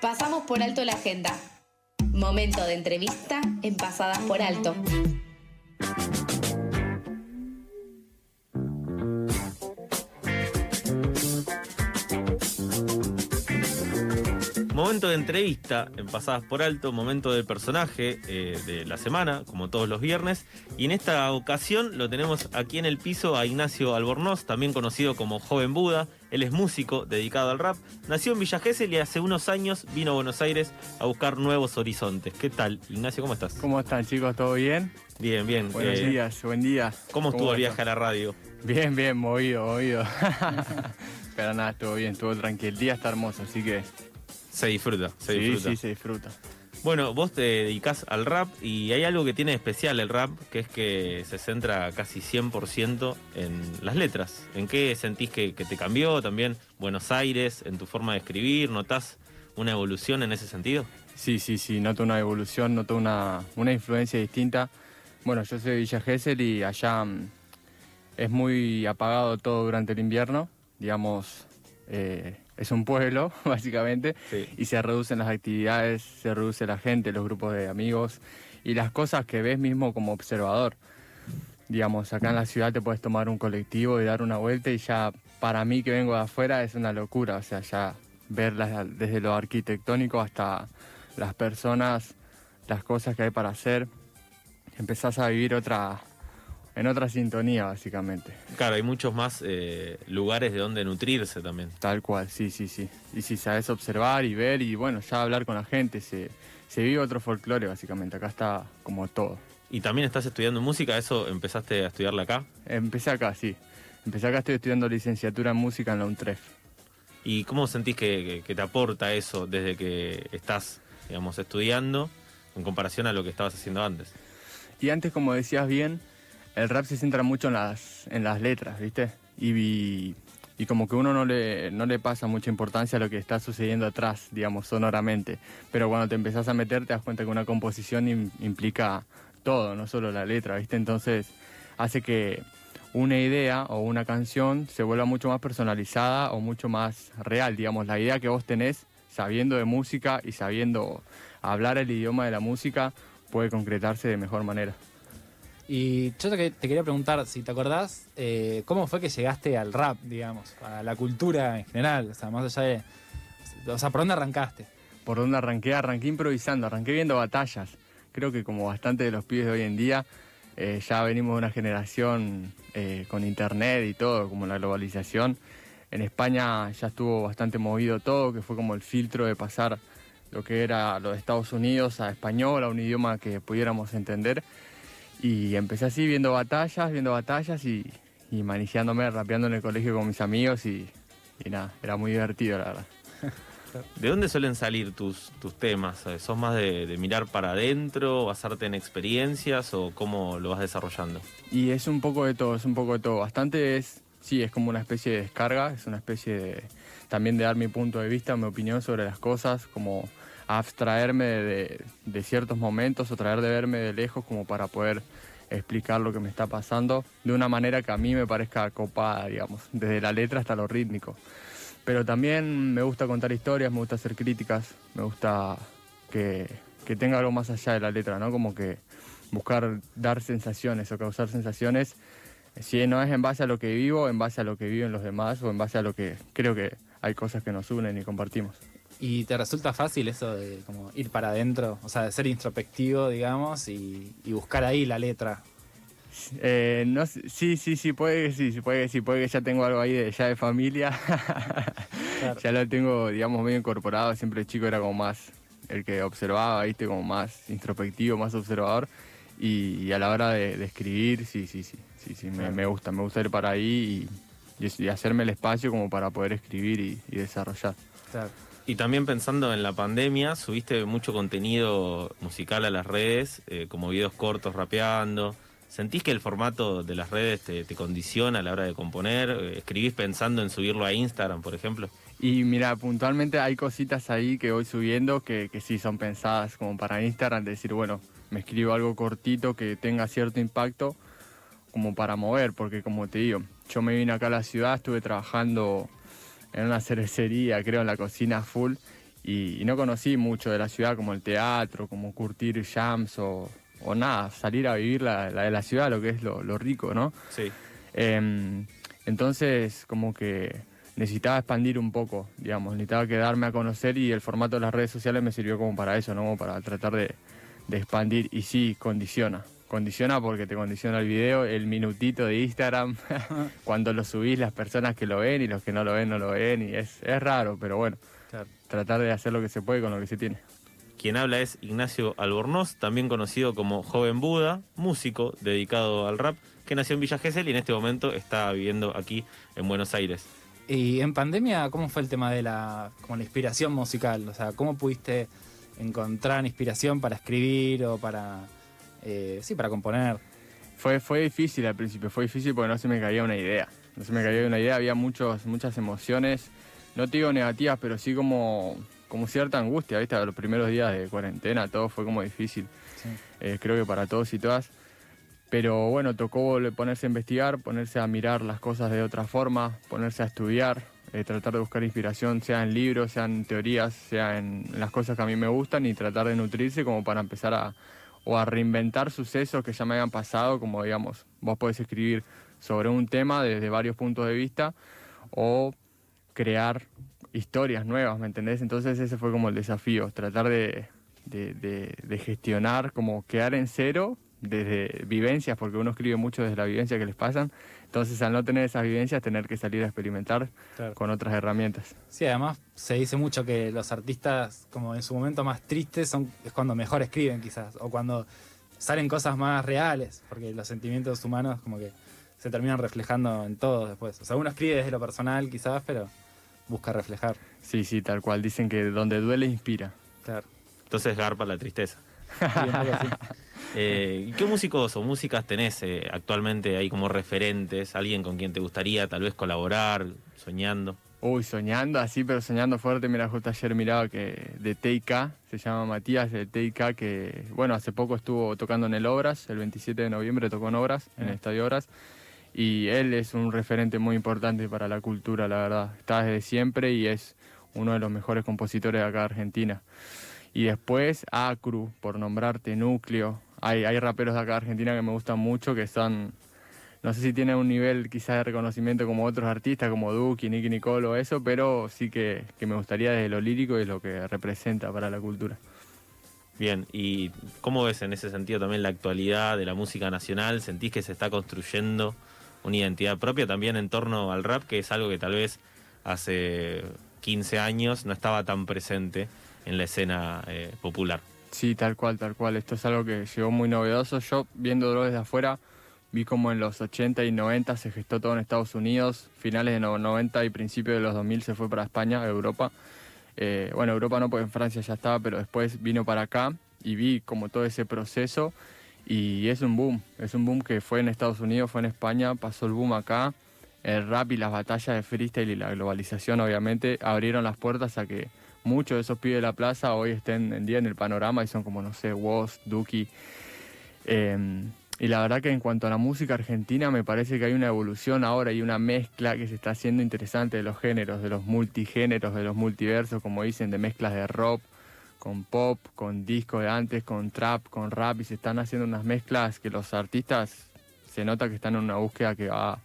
Pasamos por alto la agenda. Momento de entrevista en Pasadas por Alto. Momento de entrevista en Pasadas por Alto, momento del personaje eh, de la semana, como todos los viernes. Y en esta ocasión lo tenemos aquí en el piso a Ignacio Albornoz, también conocido como Joven Buda. Él es músico dedicado al rap. Nació en Villa Gesell y hace unos años vino a Buenos Aires a buscar nuevos horizontes. ¿Qué tal, Ignacio? ¿Cómo estás? ¿Cómo están, chicos? ¿Todo bien? Bien, bien. Buenos Eh, días, buen día. ¿Cómo estuvo el viaje a la radio? Bien, bien, movido, movido. Pero nada, estuvo bien, estuvo tranquilo. El día está hermoso, así que Se disfruta, se sí, disfruta. sí, se disfruta. Bueno, vos te dedicás al rap y hay algo que tiene especial el rap, que es que se centra casi 100% en las letras. ¿En qué sentís que, que te cambió también Buenos Aires, en tu forma de escribir? ¿Notás una evolución en ese sentido? Sí, sí, sí, noto una evolución, noto una, una influencia distinta. Bueno, yo soy de Villa Gesell y allá mm, es muy apagado todo durante el invierno. Digamos, eh, es un pueblo, básicamente. Sí. y se reducen las actividades, se reduce la gente, los grupos de amigos y las cosas que ves mismo como observador. Digamos, acá en la ciudad te puedes tomar un colectivo y dar una vuelta y ya para mí que vengo de afuera es una locura, o sea, ya ver las- desde lo arquitectónico hasta las personas, las cosas que hay para hacer, empezás a vivir otra en otra sintonía básicamente. Claro, hay muchos más eh, lugares de donde nutrirse también. Tal cual, sí, sí, sí. Y si sabes observar y ver y bueno, ya hablar con la gente, se, se vive otro folclore básicamente. Acá está como todo. Y también estás estudiando música, ¿eso empezaste a estudiarla acá? Empecé acá, sí. Empecé acá, estoy estudiando licenciatura en música en la UNTREF. ¿Y cómo sentís que, te aporta eso desde que estás, digamos, estudiando en comparación a lo que estabas haciendo antes? Y antes, como decías bien, el rap se centra mucho en las, en las letras, ¿viste? Y, como que uno no le, no le pasa mucha importancia a lo que está sucediendo atrás, digamos, sonoramente. Pero cuando te empezás a meter, te das cuenta que una composición im- implica todo, no solo la letra, ¿viste? Entonces hace que una idea o una canción se vuelva mucho más personalizada o mucho más real, digamos, la idea que vos tenés sabiendo de música y sabiendo hablar el idioma de la música puede concretarse de mejor manera. Y yo te, quería preguntar, si te acordás, eh, ¿cómo fue que llegaste al rap, digamos, a la cultura en general? O sea, más allá de... O sea, ¿por dónde arrancaste? por dónde arranqué, arranqué improvisando, arranqué viendo batallas. Creo que como bastante de los pibes de hoy en día, eh, ya venimos de una generación eh, con internet y todo, como la globalización. En España ya estuvo bastante movido todo, que fue como el filtro de pasar lo que era lo de Estados Unidos a español, a un idioma que pudiéramos entender. Y empecé así viendo batallas, viendo batallas y, y maniciándome, rapeando en el colegio con mis amigos y, y nada, era muy divertido la verdad. ¿De dónde suelen salir tus, tus temas? Eh, ¿Sos más de, de mirar para adentro, basarte en experiencias o cómo lo vas desarrollando? Y es un poco de todo, es un poco de todo. Bastante es, sí, es como una especie de descarga, es una especie de, también de dar mi punto de vista, mi opinión sobre las cosas, como abstraerme de, de ciertos momentos o traer de verme de lejos como para poder explicar lo que me está pasando de una manera que a mí me parezca copada, digamos, desde la letra hasta lo rítmico. Pero también me gusta contar historias, me gusta hacer críticas, me gusta que, tenga algo más allá de la letra, ¿no? Como que buscar dar sensaciones o causar sensaciones, si no es en base a lo que vivo, en base a lo que viven los demás o en base a lo que creo que hay cosas que nos unen y compartimos. ¿Y te resulta fácil eso de como ir para adentro? O sea, de ser introspectivo, digamos, y, y buscar ahí la letra. Eh, no, sí, sí, sí, puede que sí, puede que sí, puede que ya tengo algo ahí de, ya de familia. Claro. ya lo tengo, digamos, medio incorporado. Siempre el chico era como más el que observaba, viste, como más introspectivo, más observador. Y, y a la hora de, de escribir, sí, sí, sí, sí, sí, me, Claro. me gusta, me gusta ir para ahí y hacerme el espacio como para poder escribir y, y desarrollar. Claro. Y también pensando en la pandemia, subiste mucho contenido musical a las redes, eh, como videos cortos rapeando. ¿Sentís que el formato de las redes te, condiciona a la hora de componer? Eh, ¿Escribís pensando en subirlo a Instagram, por ejemplo? Y mira, puntualmente hay cositas ahí que voy subiendo que, que sí son pensadas como para Instagram, de decir, bueno, me escribo algo cortito que tenga cierto impacto como para mover, porque como te digo, yo me vine acá a la ciudad, estuve trabajando en una cervecería, creo, en la cocina full, y, y no conocí mucho de la ciudad como el teatro, como curtir jams o, o nada, salir a vivir la, la de la ciudad, lo que es lo, lo rico, ¿no? Sí. Em, entonces, como que necesitaba expandir un poco, digamos, necesitaba quedarme a conocer y el formato de las redes sociales me sirvió como para eso, ¿no? Como para tratar de, de expandir y sí, condiciona. Condiciona porque te condiciona el video, el minutito de Instagram, cuando lo subís las personas que lo ven y los que no lo ven no lo ven y es, es raro, pero bueno, Claro. tratar de hacer lo que se puede con lo que se tiene. Quien habla es Ignacio Albornoz, también conocido como Joven Buda, músico dedicado al rap, que nació en Villa Gesell y en este momento está viviendo aquí en Buenos Aires. Y en pandemia, ¿cómo fue el tema de la, como la inspiración musical? O sea, ¿cómo pudiste encontrar inspiración para escribir o para, eh, sí, para componer? Fue, fue difícil al principio, fue difícil porque no se me caía una idea. No se me caía una idea, había muchos, muchas emociones, no te digo negativas, pero sí como, como cierta angustia, ¿viste? Los primeros días de cuarentena, todo fue como difícil. Sí. eh, creo que para todos y todas. Pero bueno, tocó ponerse a investigar, ponerse a mirar las cosas de otra forma, ponerse a estudiar, eh, tratar de buscar inspiración, sea en libros, sea en teorías, sea en las cosas que a mí me gustan y tratar de nutrirse como para empezar a, o a reinventar sucesos que ya me hayan pasado, como digamos, vos podés escribir sobre un tema desde varios puntos de vista o crear historias nuevas, ¿me entendés? Entonces ese fue como el desafío, tratar de, de- de- de gestionar, como quedar en cero desde vivencias, porque uno escribe mucho desde la vivencia que les pasan, entonces al no tener esas vivencias tener que salir a experimentar Claro. con otras herramientas. Sí, además se dice mucho que los artistas, como en su momento más tristes, son, es cuando mejor escriben quizás, o cuando salen cosas más reales, porque los sentimientos humanos como que se terminan reflejando en todo después. O sea, uno escribe desde lo personal quizás, pero busca reflejar. Sí, sí, tal cual, dicen que donde duele inspira. Claro. Entonces garpa la tristeza. Sí. Eh, ¿y ¿Qué músicos o músicas tenés eh, actualmente ahí como referentes? ¿Alguien con quien te gustaría tal vez colaborar, soñando? Uy, soñando así, pero soñando fuerte. Mira, justo ayer miraba que de TIK, se llama Matías de TIK, que bueno, hace poco estuvo tocando en el Obras, el 27 de noviembre tocó en Obras, en el. Estadio Obras. Y él es un referente muy importante para la cultura, la verdad. Está desde siempre y es uno de los mejores compositores de acá de Argentina. Y después Acru, por nombrarte, Núcleo. Hay, raperos de acá de Argentina que me gustan mucho, que son no sé si tiene un nivel quizás de reconocimiento como otros artistas, como Duki, Nicky Nicole o eso, pero sí que, que me gustaría desde lo lírico y lo que representa para la cultura. Bien, ¿y cómo ves en ese sentido también la actualidad de la música nacional? ¿Sentís que se está construyendo una identidad propia también en torno al rap, que es algo que tal vez hace 15 años no estaba tan presente en la escena eh, popular? Sí, tal cual, tal cual. Esto es algo que llegó muy novedoso. Yo, viéndolo desde afuera, vi como en los 80 y 90 se gestó todo en Estados Unidos, finales de los 90 y principios de los 2000 se fue para España, Europa. Eh, bueno, Europa no, porque en Francia ya estaba, pero después vino para acá y vi como todo ese proceso y es un boom, es un boom que fue en Estados Unidos, fue en España, pasó el boom acá. El rap y las batallas de freestyle y la globalización obviamente abrieron las puertas a que muchos de esos pibes de la plaza hoy estén en día en el panorama y son como, no sé, Woz, Duki. Eh, y la verdad que en cuanto a la música argentina me parece que hay una evolución ahora y una mezcla que se está haciendo interesante de los géneros, de los multigéneros, de los multiversos, como dicen, de mezclas de rock con pop, con disco de antes, con trap, con rap y se están haciendo unas mezclas que los artistas se nota que están en una búsqueda que va,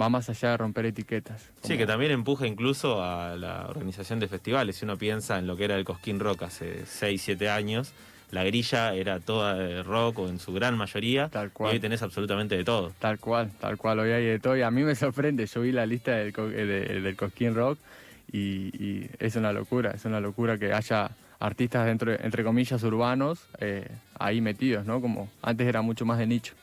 va más allá de romper etiquetas. Sí, que también empuja incluso a la organización de festivales. Si uno piensa en lo que era el Cosquín Rock hace 6, 7 años, la grilla era toda de rock o en su gran mayoría. Tal Y cual. hoy tenés absolutamente de todo. Tal cual, tal cual, hoy hay de todo y a mí me sorprende, yo vi la lista del, eh, de- del Cosquín Rock y, y es una locura, es una locura que haya artistas dentro, de- entre comillas, urbanos eh, ahí metidos, ¿no? Como antes era mucho más de nicho.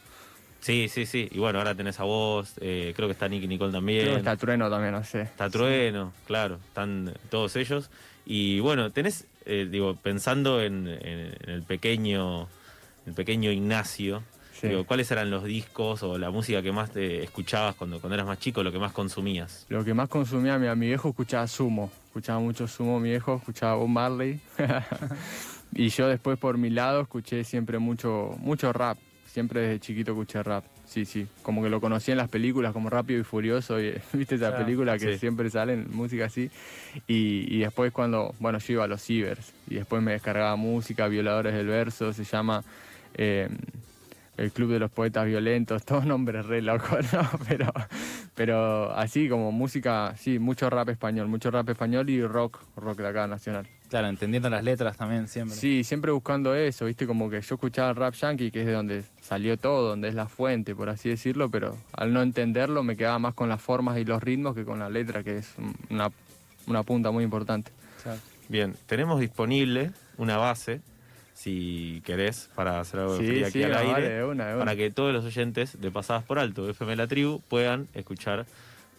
Sí, sí, sí. Y bueno, ahora tenés a vos, eh, creo que está Nicky Nicole también. Creo que está Trueno también, no sé. Está Trueno, claro, están todos ellos. Y bueno, tenés, eh, digo, pensando en, en- en el pequeño, el pequeño Ignacio, Sí. digo, ¿cuáles eran los discos o la música que más te escuchabas cuando, cuando eras más chico, lo que más consumías? Lo que más consumía mi, mi viejo escuchaba Sumo, escuchaba mucho Sumo mi viejo, escuchaba Bob Marley. y yo después por mi lado escuché siempre mucho, mucho rap, siempre desde chiquito escuché rap. Sí, sí. Como que lo conocí en las películas como Rápido y Furioso, y, ¿viste esa Claro, película que sí. siempre salen música así? Y, y después cuando, bueno, yo iba a los cibers y después me descargaba música, Violadores del Verso, se llama eh, El Club de los Poetas Violentos, todos nombres re locos, ¿no? Pero, pero así como música, sí, mucho rap español, mucho rap español y rock, rock de acá nacional. Claro, entendiendo las letras también siempre. Sí, siempre buscando eso, viste, como que yo escuchaba el rap yankee, que es de donde salió todo, donde es la fuente, por así decirlo, pero al no entenderlo me quedaba más con las formas y los ritmos que con la letra, que es una, una punta muy importante. Claro. Bien, tenemos disponible una base, si querés, para hacer algo de Sí, aquí sí, al vale, aire, de una, de una. para que todos los oyentes de Pasadas por Alto, de FM La Tribu, puedan escuchar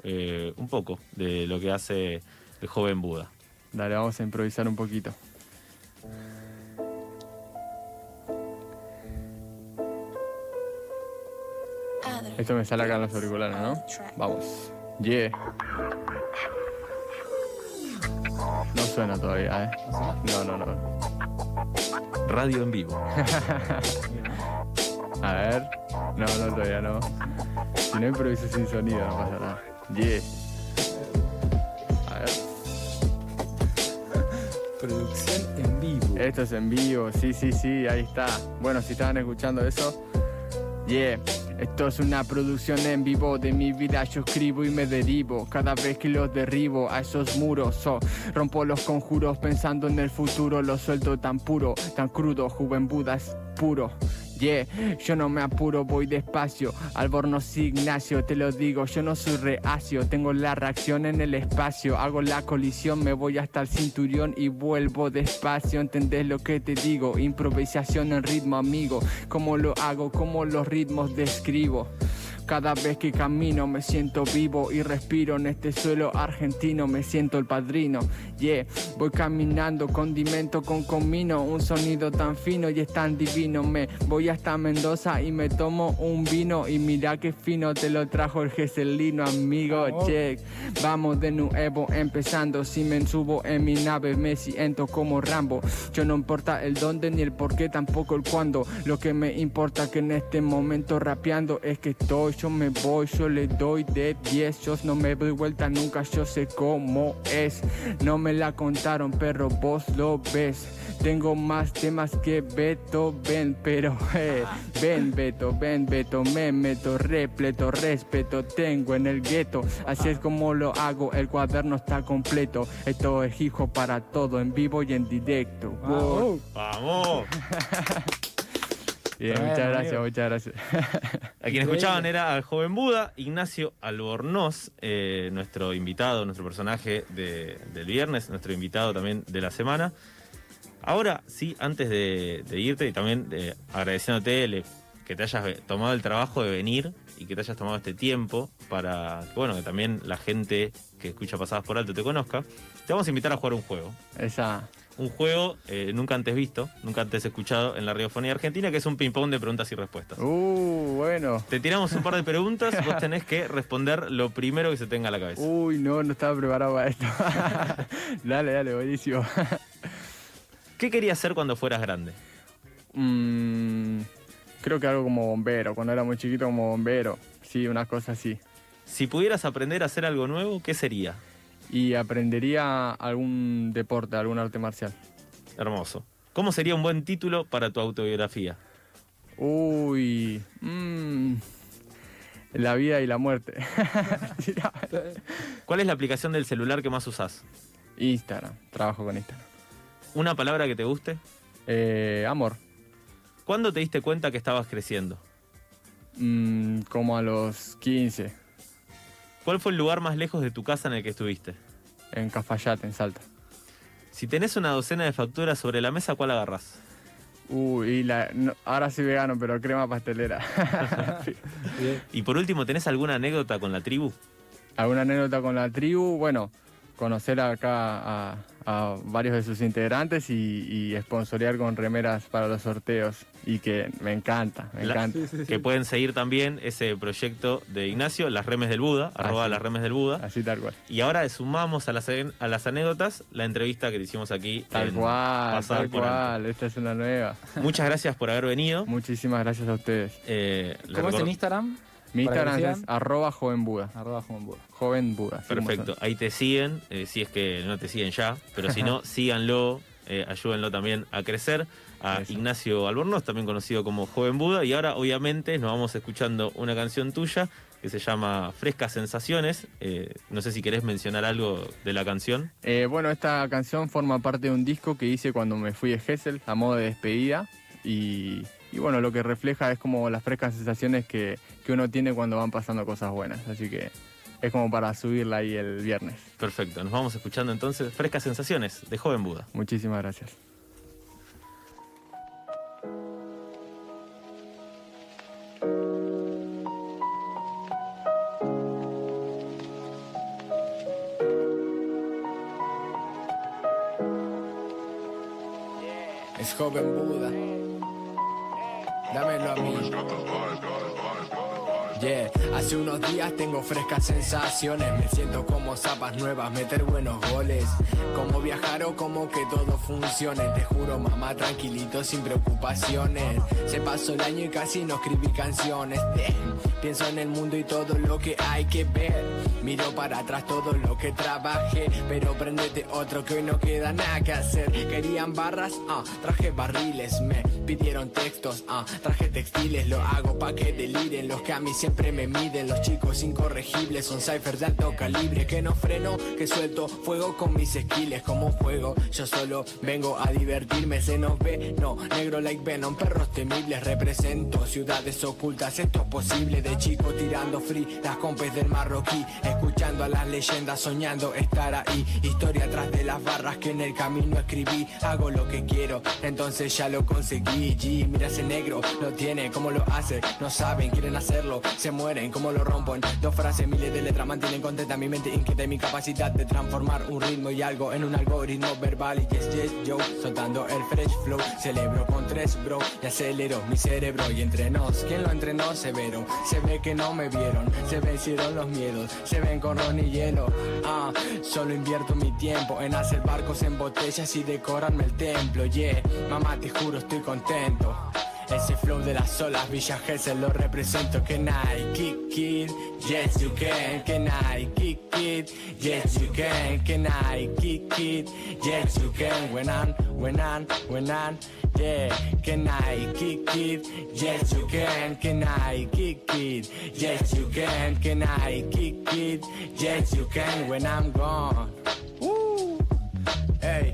eh, un poco de lo que hace el joven Buda. Dale, vamos a improvisar un poquito. Esto me sale acá en los auriculares, ¿no? Vamos. Yeah. No suena todavía, ¿eh? No, no, no. Radio en vivo. A ver. No, no, todavía no. Si no improviso sin sonido, no pasa nada. Yeah. Producción en vivo. Esto es en vivo, sí, sí, sí, ahí está. Bueno, si estaban escuchando eso, yeah. Esto es una producción en vivo de mi vida, yo escribo y me derivo. Cada vez que los derribo a esos muros, rompo los conjuros pensando en el futuro. Lo suelto tan puro, tan crudo, joven Buda es puro. Yeah, yo no me apuro, voy despacio. Albornoz Ignacio, te lo digo, yo no soy reacio. Tengo la reacción en el espacio. Hago la colisión, me voy hasta el cinturón y vuelvo despacio. ¿Entendés lo que te digo? Improvisación en ritmo, amigo. ¿Cómo lo hago? ¿Cómo los ritmos describo? Cada vez que camino me siento vivo y respiro en este suelo argentino, me siento el padrino. Yeah, voy caminando, condimento con comino, un sonido tan fino y es tan divino. Me voy hasta Mendoza y me tomo un vino y mira qué fino te lo trajo el Geselino, amigo. Check, vamos de nuevo empezando. Si me subo en mi nave me siento como Rambo. Yo no importa el dónde ni el por qué, tampoco el cuándo. Lo que me importa que en este momento rapeando es que estoy, yo me voy, yo le doy de 10. Yo no me doy vuelta nunca, yo sé cómo es. No me la contaron, perro, vos lo ves. Tengo más temas que Beto, ven, pero eh, ven, Beto, ven, Beto, me meto repleto, respeto tengo en el gueto. Así es como lo hago, el cuaderno está completo. Esto es hijo para todo, en vivo y en directo. Wow. ¡Vamos! Bien, muchas gracias, amigo. muchas gracias. A quien escuchaban era al joven Buda, Ignacio Albornoz, eh, nuestro invitado, nuestro personaje de- del viernes, nuestro invitado también de la semana. Ahora sí, antes de, de irte y también eh, agradeciéndote el- que te hayas eh, tomado el trabajo de venir y que te hayas tomado este tiempo para bueno, que también la gente que escucha Pasadas por Alto te conozca, te vamos a invitar a jugar un juego. Esa. Un juego eh, nunca antes visto, nunca antes escuchado en la radiofonía argentina, que es un ping-pong de preguntas y respuestas. Uh, bueno. Te tiramos un par de preguntas, vos tenés que responder lo primero que se tenga a la cabeza. Uy, no, no estaba preparado para esto. dale, dale, buenísimo. ¿Qué querías hacer cuando fueras grande? Mm, creo que algo como bombero, cuando era muy chiquito como bombero. Sí, una cosa así. Si pudieras aprender a hacer algo nuevo, ¿qué sería? Y aprendería algún deporte, algún arte marcial. Hermoso. ¿Cómo sería un buen título para tu autobiografía? Uy, mm, la vida y la muerte. ¿Cuál es la aplicación del celular que más usás? Instagram, trabajo con Instagram. ¿Una palabra que te guste? Eh, amor, ¿Cuándo te diste cuenta que estabas creciendo? mm, como a los 15, ¿Cuál fue el lugar más lejos de tu casa en el que estuviste? en Cafayate, en Salta. Si tenés una docena de facturas sobre la mesa, ¿cuál agarrás? Uy, y la, no, ahora soy vegano, pero crema pastelera. Y por último, ¿tenés alguna anécdota con la tribu? ¿Alguna anécdota con la tribu? Bueno, conocer acá a, a varios de sus integrantes y, y sponsorear con remeras para los sorteos. Y que me encanta, me La- encanta. Que pueden seguir también ese proyecto de Ignacio, Las Remes del Buda, arroba. Las Remes del Buda. Así tal cual. Y ahora sumamos a las, a las anécdotas la entrevista que le hicimos aquí. Tal cual, tal cual. Esta es una nueva. Muchas gracias por haber venido. Muchísimas gracias a ustedes. Eh, ¿Cómo es en Instagram? Mi Instagram es arroba joven Buda. Arroba Juan Buda. Joven Buda. así como Perfecto, ahí te siguen, eh, si es que no te siguen ya, pero si no, síganlo, eh, ayúdenlo también a crecer. A Eso. Ignacio Albornoz, también conocido como Joven Buda, y ahora obviamente nos vamos escuchando una canción tuya que se llama Frescas Sensaciones. Eh, no sé si querés mencionar algo de la canción. Eh, bueno, esta canción forma parte de un disco que hice cuando me fui de Gessel a modo de despedida y, y bueno, lo que refleja es como las frescas sensaciones que, que uno tiene cuando van pasando cosas buenas, así que es como para subirla ahí el viernes. Perfecto, nos vamos escuchando entonces Frescas Sensaciones de Joven Buda. Muchísimas gracias. Yeah, hace unos días tengo frescas sensaciones. Me siento como zapas nuevas, meter buenos goles. Como viajar o como que todo funcione. Te juro, mamá, tranquilito, sin preocupaciones. Se pasó el año y casi no escribí canciones. Pienso en el mundo y todo lo que hay que ver. Miro para atrás todo lo que trabajé. Pero prendete otro que hoy no queda nada que hacer. Querían barras, ah, traje barriles. Me pidieron textos, ah, traje textiles. Lo hago pa' que deliren los que a mí siempre me miden. Los chicos incorregibles son ciphers de alto calibre. Que no freno, que suelto fuego con mis skills. Como un juego, yo solo vengo a divertirme. Se nos ve, no, negro like Venom, perros temibles. Represento ciudades ocultas, esto es posible. De chico tirando free, las compes del marroquí. Escuchando a las leyendas, soñando estar ahí. Historia atrás de las barras que en el camino escribí. Hago lo que quiero, entonces ya lo conseguí. G, mira ese negro, lo tiene, cómo lo hace. No saben, quieren hacerlo, se mueren, cómo lo rompen. Dos frases, miles de letras mantienen contenta mi mente inquieta y mi capacidad de transformar un ritmo y algo en un algoritmo verbal. Y yes, yes, yo, soltando el fresh flow. Celebro con tres, bro, y acelero mi cerebro. Y entre nos, ¿quién lo entrenó? Severo. Se ve que no me vieron, se vencieron los miedos, se ven con ron y hielo. Ah, solo invierto mi tiempo en hacer barcos en botellas y decorarme el templo. Yeah, mamá, te juro, estoy contento. Ese flow de las olas, Villa Gesell lo represento. Can I kick it? Yes, you can. Can I kick it? Yes, you can. Can I kick it? Yes, you can. When I'm, when I'm, when I'm, yeah. Can I kick it? Yes, you can. Can I kick it? Yes, you can. Can I kick it? Yes, you can. When I'm gone. Woo! Hey,